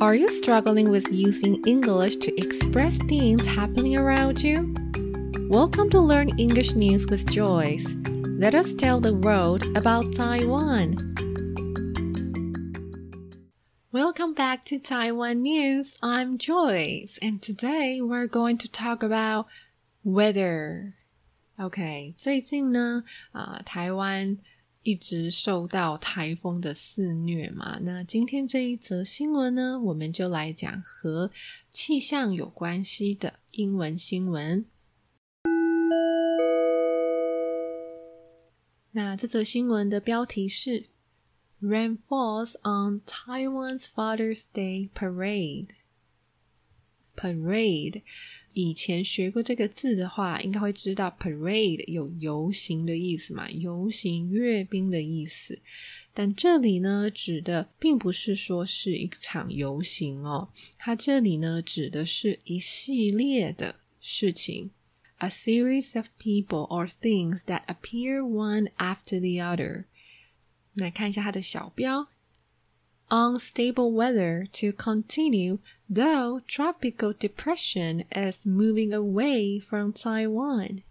Are you struggling with using English to express things happening around you? Welcome to Learn English News with Joyce. Let us tell the world about Taiwan. Welcome back to Taiwan News. I'm Joyce, and today we're going to talk about weather. OK，最近呢，啊、呃，台湾 一直受到台风的肆虐嘛。那今天这一则新闻呢，我们就来讲和气象有关系的英文新闻。那这则新闻的标题是 “Rain falls on Taiwan's Father's Day Parade”。Parade。以前学过这个字的话，应该会知道 parade 有游行的意思嘛，游行阅兵的意思。但这里呢，指的并不是说是一场游行哦，它这里呢指的是一系列的事情，a series of people or things that appear one after the other。来看一下它的小标。unstable weather to continue, though tropical depression is moving away from Taiwan.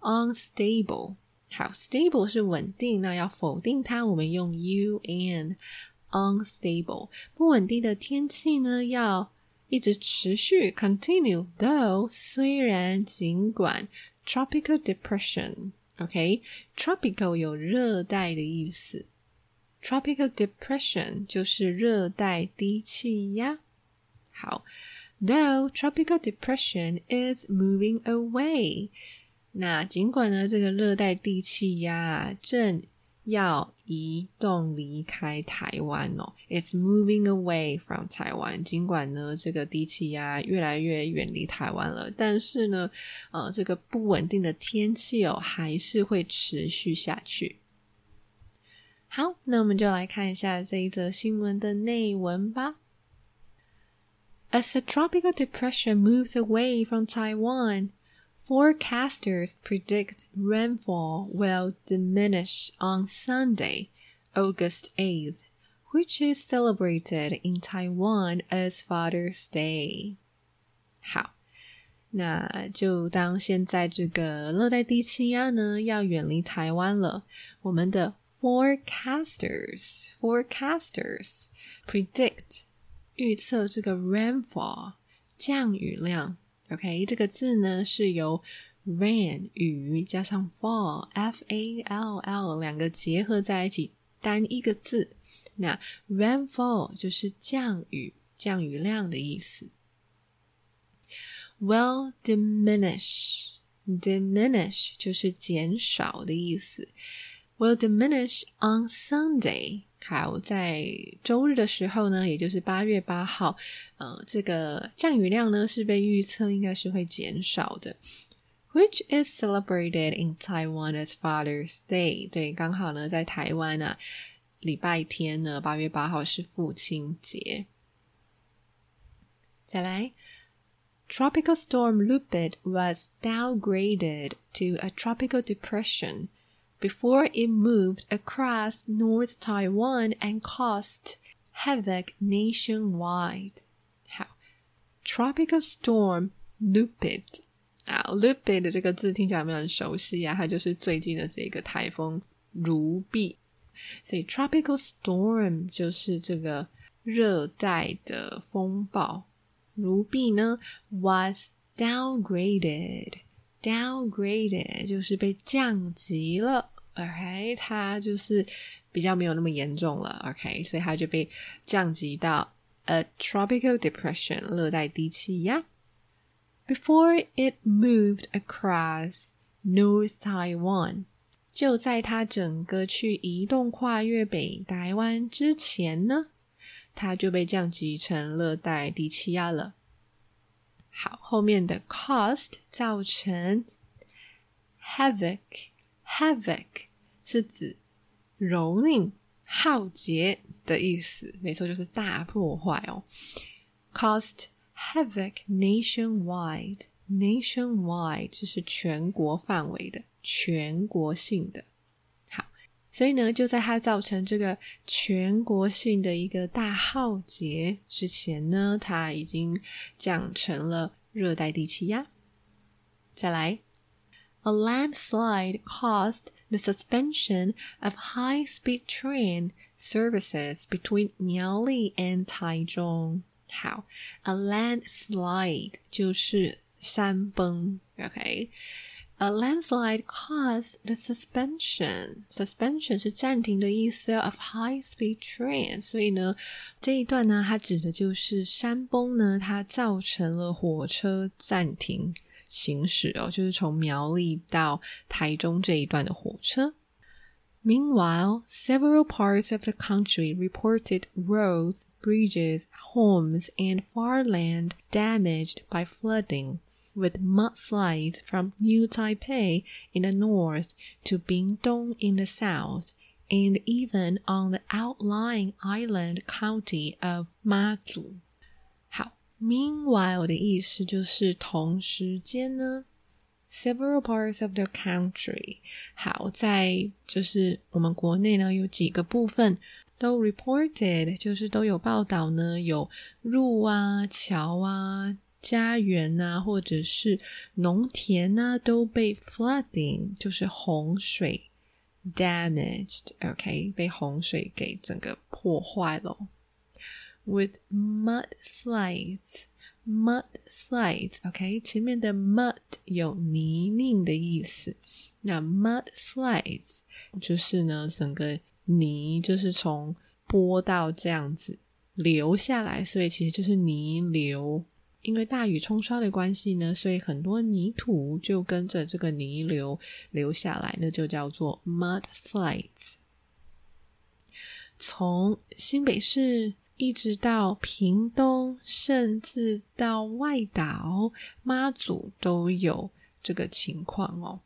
Unstable，好，stable 是稳定，那要否定它，我们用 u n。unstable 不稳定的天气呢，要一直持续 continue though 虽然尽管 tropical depression，OK，tropical 有热带的意思。Tropical depression 就是热带低气压。 好，Though tropical depression is moving away，那尽管呢这个热带低气压正要移动离开台湾哦，It's moving away from Taiwan。尽管呢这个低气压越来越远离台湾了，但是呢，呃，这个不稳定的天气哦还是会持续下去。好，那我们就来看一下这一则新闻的内文吧。As the tropical depression moves away from Taiwan, forecasters predict rainfall will diminish on Sunday, August 8th, which is celebrated in Taiwan as Father's Day. 好，那就当现在这个热带低气压呢要远离台湾了，我们的 forecasters forecasters predict 预测这个 rainfall 降雨量。OK，这个字呢是由 rain 雨加上 fall f a l l 两个结合在一起，单一个字。那 rainfall 就是降雨、降雨量的意思。Will diminish diminish 就是减少的意思。will diminish on Sunday。好，在周日的时候呢，也就是八月八号，呃，这个降雨量呢是被预测应该是会减少的。Which is celebrated in Taiwan as Father's Day。对，刚好呢，在台湾啊，礼拜天呢，八月八号是父亲节。再来，Tropical Storm Lupit was downgraded to a tropical depression before it moved across North Taiwan and caused havoc nationwide. 好，Tropical Storm Lupit 啊，Lupit 这个字听起来有没有很熟悉啊？它就是最近的这个台风如碧，所以 Tropical Storm 就是这个热带的风暴。如碧呢，was downgraded。 Downgraded 就是被降级了，OK，它就是比较没有那么严重了，OK，所以它就被降级到 a tropical depression 热带低气压。Before it moved across North Taiwan，就在它整个去移动跨越北台湾之前呢，它就被降级成热带低气压了。好，后面的 cost 造成 havoc，havoc 是指蹂躏、浩劫的意思，没错，就是大破坏哦。cost havoc nationwide，nationwide 就是全国范围的、全国性的。所以呢，就在它造成这个全国性的一个大浩劫之前呢，它已经降成了热带低气压。再来，A landslide caused the suspension of high-speed train services between 苗栗 and 台中。好，a landslide 就是山崩，OK。A landslide caused the suspension. Suspension 是暂停的意思，of high-speed train。所以呢，这一段呢，它指的就是山崩呢，它造成了火车暂停行驶哦，就是从苗栗到台中这一段的火车。Meanwhile, several parts of the country reported roads, bridges, homes, and farmland damaged by flooding, with mudslides from New Taipei in the north to Pingtung in the south, and even on the outlying island county of Matsu。好，meanwhile 的意思就是同时间呢。Several parts of the country，好在就是我们国内呢有几个部分。都 reported，就是都有报道呢，有路啊、桥啊、家园啊，或者是农田啊，都被 flooding，就是洪水 damaged，OK，被洪水给整个破坏了，with mudslides。Mudslides，OK，前面的 mud 有泥泞的意思，那 mudslides 就是呢，整个泥就是从坡道这样子流下来，所以其实就是泥流。 因为大雨冲刷的关系呢，所以很多泥土就跟着这个泥流流下来，那就叫做 mudslides。从新北市。一直到屏东，甚至到外岛妈祖都有这个情况哦。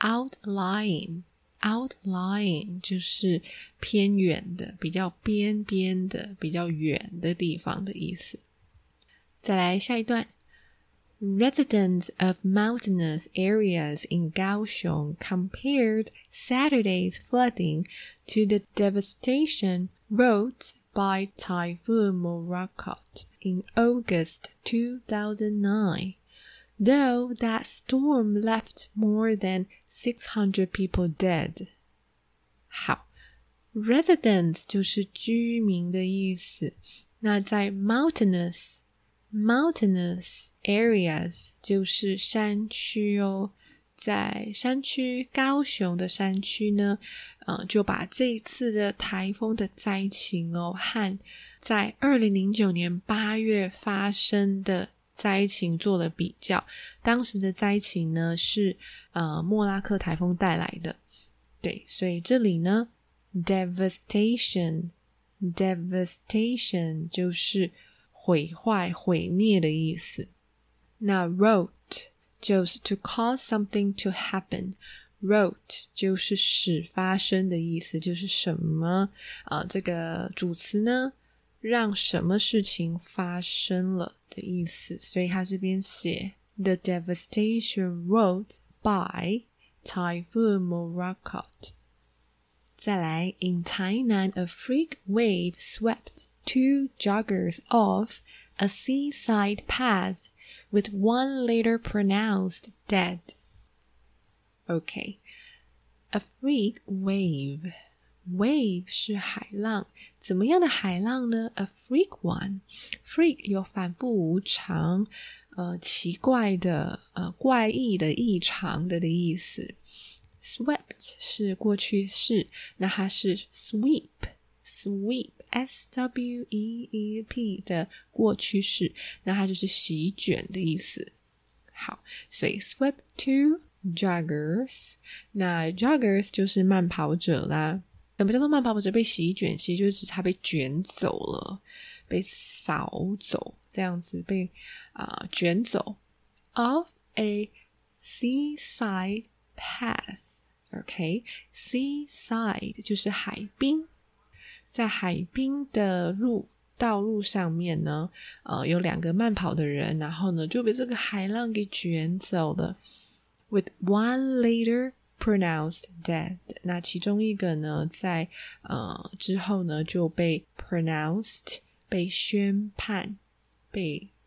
Outlying，outlying 就是偏远的、比较边边的、比较远的地方的意思。再来下一段，Residents of mountainous areas in Kaohsiung compared Saturday's flooding to the devastation wrought. by Typhoon Morakot in August 2009, though that storm left more than 600 people dead. 好，residents 就是居民的意思。那在 mountainous mountainous areas 就是山区哦。在山区，高雄的山区呢，呃，就把这一次的台风的灾情哦，和在二零零九年八月发生的灾情做了比较。当时的灾情呢是呃莫拉克台风带来的，对，所以这里呢，devastation，devastation 就是毁坏、毁灭的意思。那 wrote 就是 to cause something to happen。wrote 就是使发生的意思，就是什么啊？这个主词呢，让什么事情发生了的意思。所以他这边写 the devastation wrought by Typhoon Morakot。再来，in Tainan a freak wave swept two joggers off a seaside path with one later pronounced dead. Okay, a freak wave. Wave 是海浪，怎么样的海浪呢？A freak one. Freak 有反复无常，呃，奇怪的，呃，怪异的、异常的的意思。Swept 是过去式，那它是 sweep. Sweep 的过去式，那它就是席卷的意思。好，所以 swept two joggers，那 joggers 就是慢跑者啦。什么叫做慢跑者被席卷？其实就是指他被卷走了，被扫走，这样子被啊卷走。Of a seaside path。OK，seaside 就是海滨。在海滨的路道路上面呢，呃，有两个慢跑的人，然后呢就被这个海浪给卷走了。With one later pronounced dead。那其中一个呢，在呃之后呢就被 pronounced 被宣判被。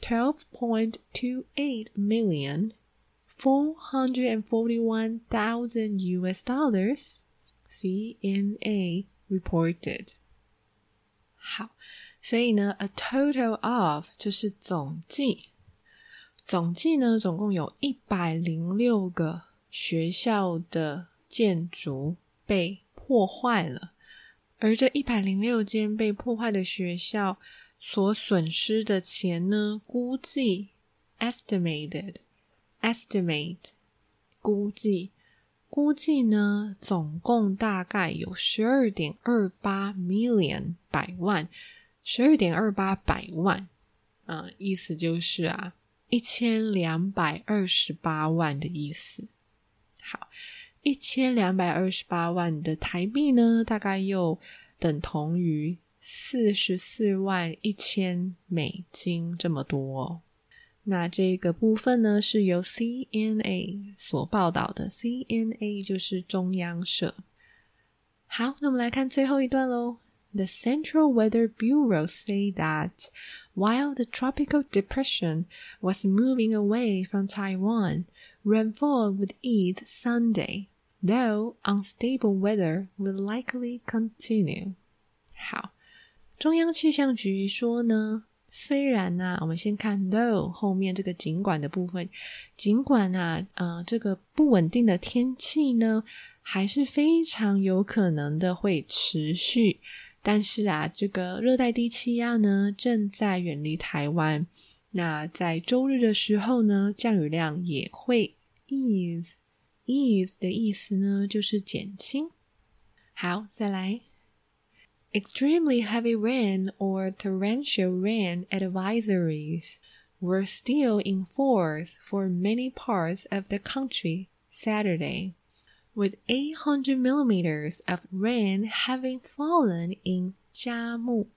12.28 million, 441,000 US dollars, CNA reported. 好，所以呢，a total of 就是总计，总计呢，总共有一百零六个学校的建筑被破坏了，而这一百零六间被破坏的学校。 所损失的钱呢？估计 estimated estimate 估计估计呢，总共大概有十二点二八 million 百万，十二点二八百万啊，意思就是啊，一千两百二十八万的意思。好，一千两百二十八万的台币呢，大概又等同于。四十四万一千美金这么多，那这个部分呢是由 CNA 所报道的，CNA 就是中央社。好，那我们来看最后一段喽。The Central Weather Bureau say that while the tropical depression was moving away from Taiwan, rainfall would ease Sunday, though unstable weather will likely continue. 好。中央气象局说呢，虽然呢，我们先看 though 后面这个尽管的部分，尽管啊，呃，这个不稳定的天气呢，还是非常有可能的会持续，但是啊，这个热带低气压呢正在远离台湾，那在周日的时候呢，降雨量也会 ease，ease 的意思呢就是减轻。好，再来。Extremely heavy rain or torrential rain advisories were still in force for many parts of the country Saturday, with 800 millimeters of rain having fallen in Jiamu,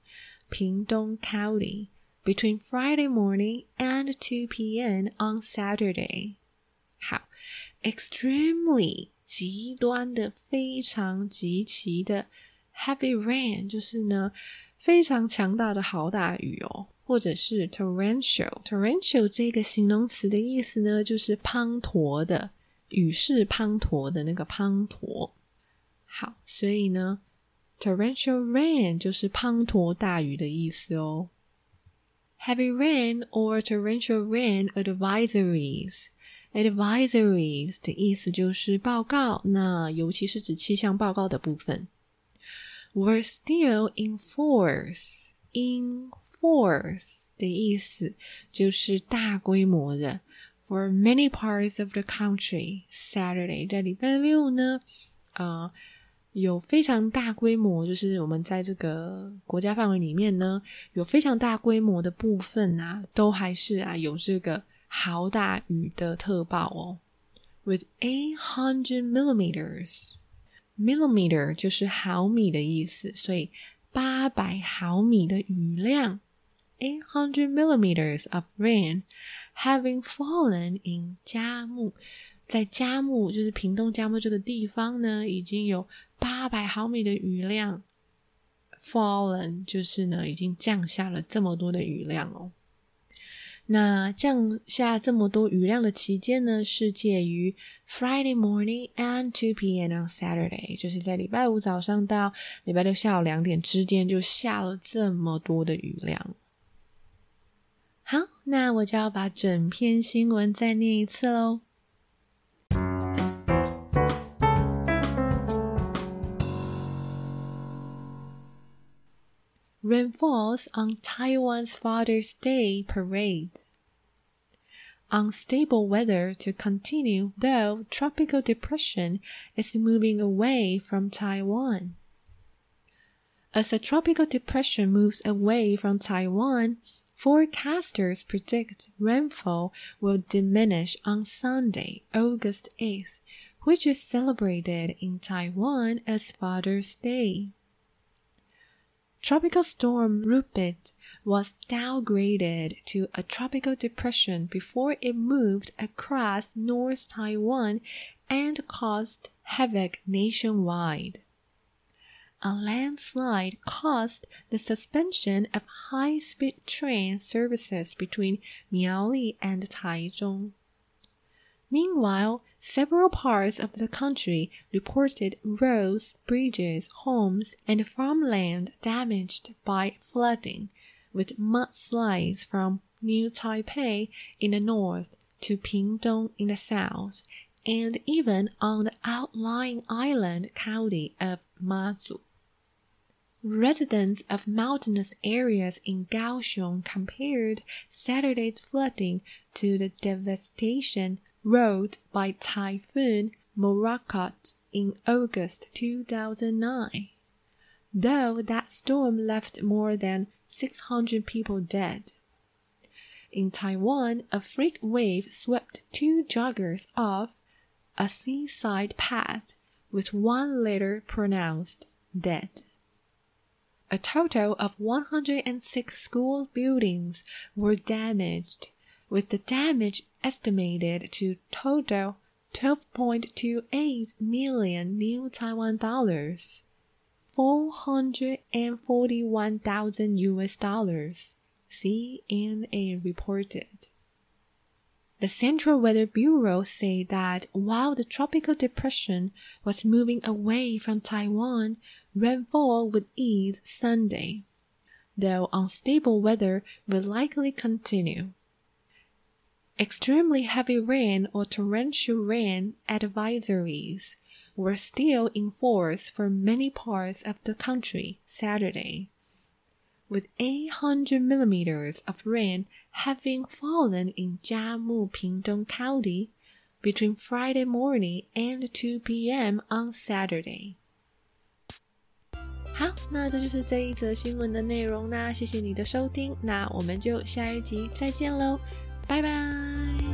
Pingtung County, between Friday morning and 2 p.m. on Saturday. extremely 极端的、非常极其的。Heavy rain 就是呢非常强大的豪大雨哦，或者是 torrential。torrential 这个形容词的意思呢，就是滂沱的，雨势滂沱的那个滂沱。好，所以呢，torrential rain 就是滂沱大雨的意思哦。Heavy rain or torrential rain advisories。advisories 的意思就是报告，那尤其是指气象报告的部分。were still in force. In force 的意思就是大规模的。For many parts of the country, Saturday 在礼拜六呢，啊、呃，有非常大规模，就是我们在这个国家范围里面呢，有非常大规模的部分啊，都还是啊有这个豪大雨的特报哦。With eight hundred millimeters. Millimeter 就是毫米的意思，所以八百毫米的雨量，eight hundred millimeters of rain having fallen in 嘉木，在嘉木就是屏东嘉木这个地方呢，已经有八百毫米的雨量，fallen 就是呢已经降下了这么多的雨量哦。那降下这么多雨量的期间呢，是介于 Friday morning and two p.m. on Saturday，就是在礼拜五早上到礼拜六下午两点之间，就下了这么多的雨量。好，那我就要把整篇新闻再念一次喽。Rainfalls on Taiwan's Father's Day parade. unstable weather to continue, though tropical depression is moving away from Taiwan. As a tropical depression moves away from Taiwan, forecasters predict rainfall will diminish on Sunday, August 8th, which is celebrated in Taiwan as Father's Day. Tropical storm Lupit was downgraded to a tropical depression before it moved across North Taiwan and caused havoc nationwide. A landslide caused the suspension of high speed train services between Miaoli and Taichung. Meanwhile, several parts of the country reported roads, bridges, homes, and farmland damaged by flooding, with mudslides from New Taipei in the north to Pingtung in the south, and even on the outlying island county of Matsu. Residents of mountainous areas in Kaohsiung compared Saturday's flooding to the devastation wrought by Typhoon Morakot in August 2009. Though that storm left more than 600 people dead. In Tainan, a freak wave swept two joggers off a seaside path, with one later pronounced dead. A total of 106 school buildings were damaged, with the damage estimated to total 12.28 million new Taiwan dollars, 441,000 US dollars, CNA reported. The Central Weather Bureau said that while the tropical depression was moving away from Taiwan, rainfall would ease Sunday, though unstable weather will likely continue. Extremely heavy rain or torrential rain advisories were still in force for many parts of the country Saturday, with 800 millimeters of rain having fallen in Jiamu Pingdong County between Friday morning and 2 p.m. on Saturday. 好，那这就是这一则新闻的内容。那谢谢你的收听，那我们就下一集再见喽。 拜拜。